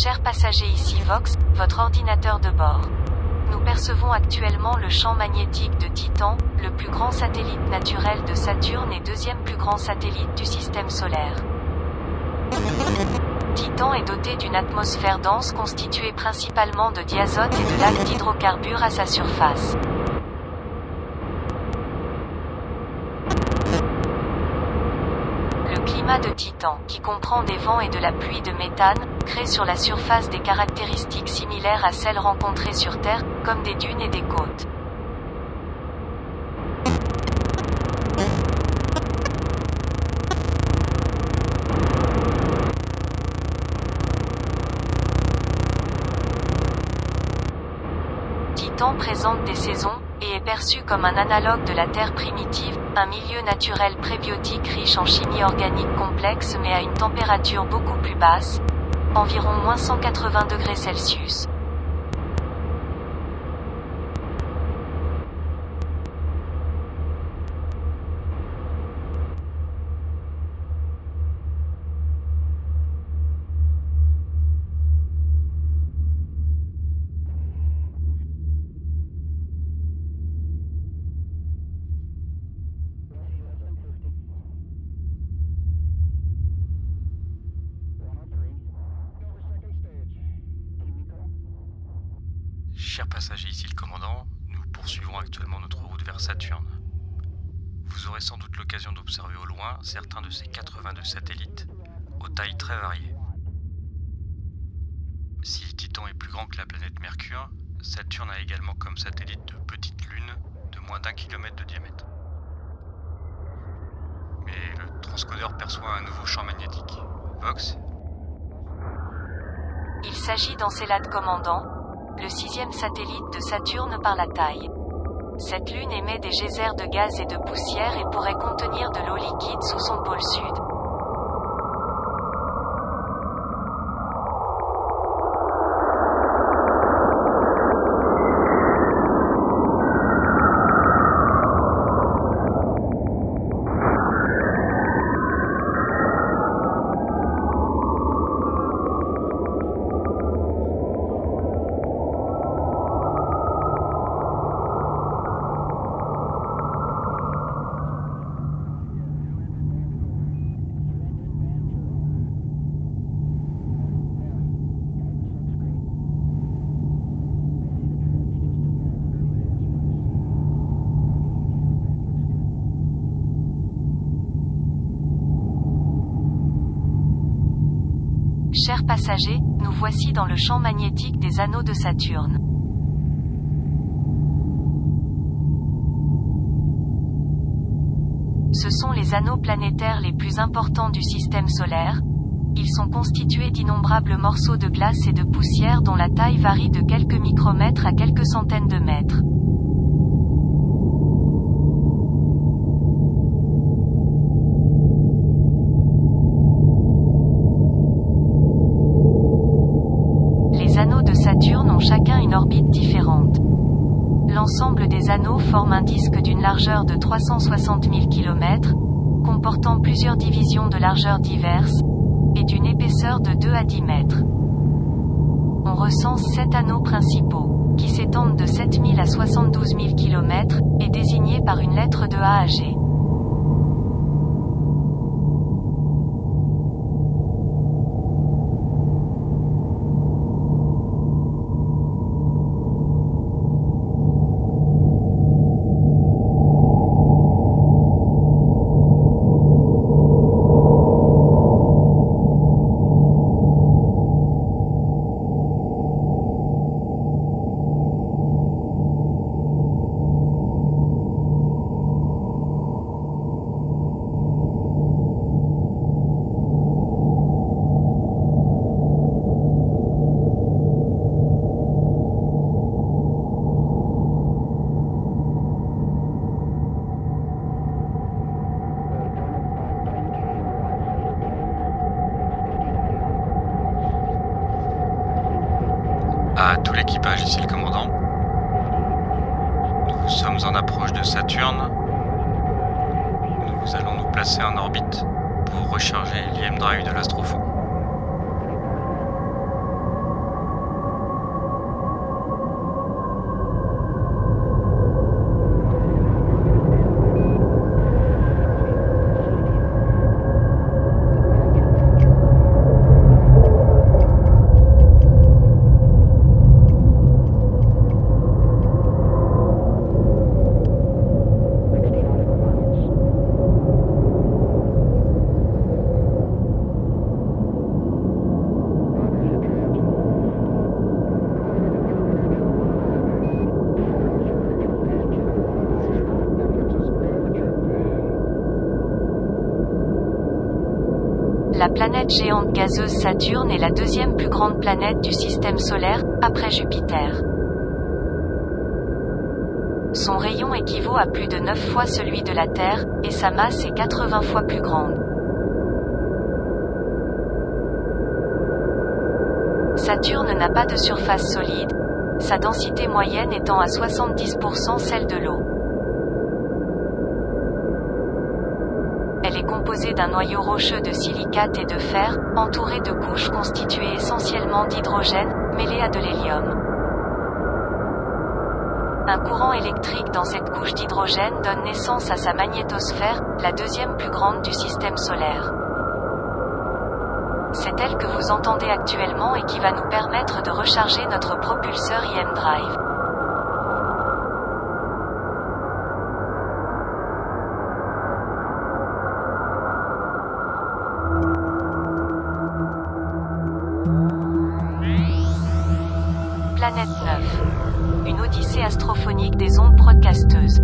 Chers passagers ici Vox, votre ordinateur de bord. Nous percevons actuellement le champ magnétique de Titan, le plus grand satellite naturel de Saturne et deuxième plus grand satellite du système solaire. Titan est doté d'une atmosphère dense constituée principalement de diazote et de lacs d'hydrocarbures à sa surface. Climat de Titan, qui comprend des vents et de la pluie de méthane, crée sur la surface des caractéristiques similaires à celles rencontrées sur Terre, comme des dunes et des côtes. Titan présente des saisons, et est perçu comme un analogue de la Terre primitive, un milieu naturel prébiotique riche en chimie organique complexe mais à une température beaucoup plus basse, environ moins 180 degrés Celsius. Chers passagers, ici le commandant, nous poursuivons actuellement notre route vers Saturne. Vous aurez sans doute l'occasion d'observer au loin certains de ces 82 satellites, aux tailles très variées. Si Titan est plus grand que la planète Mercure, Saturne a également comme satellite de petites lunes de moins d'un kilomètre de diamètre. Mais le transcodeur perçoit un nouveau champ magnétique. Vox? Il s'agit d'Encelade commandant, le sixième satellite de Saturne par la taille. Cette lune émet des geysers de gaz et de poussière et pourrait contenir de l'eau liquide sous son pôle sud. Chers passagers, nous voici dans le champ magnétique des anneaux de Saturne. Ce sont les anneaux planétaires les plus importants du système solaire. Ils sont constitués d'innombrables morceaux de glace et de poussière dont la taille varie de quelques micromètres à quelques centaines de mètres. Les anneaux de Saturne ont chacun orbite différente. L'ensemble des anneaux forme un disque d'une largeur de 360 000 km, comportant plusieurs divisions de largeur diverses, et d'une épaisseur de 2 à 10 mètres. On recense 7 anneaux principaux, qui s'étendent de 7 000 à 72 000 km, et désignés par une lettre de A à G. À tout l'équipage, ici le commandant. Nous sommes en approche de Saturne. Nous allons nous placer en orbite pour recharger l'IM Drive de l'Astrofond. La planète géante gazeuse Saturne est la deuxième plus grande planète du système solaire, après Jupiter. Son rayon équivaut à plus de 9 fois celui de la Terre, et sa masse est 80 fois plus grande. Saturne n'a pas de surface solide, sa densité moyenne étant à 70% celle de l'eau. D'un noyau rocheux de silicate et de fer, entouré de couches constituées essentiellement d'hydrogène, mêlées à de l'hélium. Un courant électrique dans cette couche d'hydrogène donne naissance à sa magnétosphère, la deuxième plus grande du système solaire. C'est elle que vous entendez actuellement et qui va nous permettre de recharger notre propulseur IM Drive. Planète 9. Une odyssée astrophonique des ondes broadcasteuses.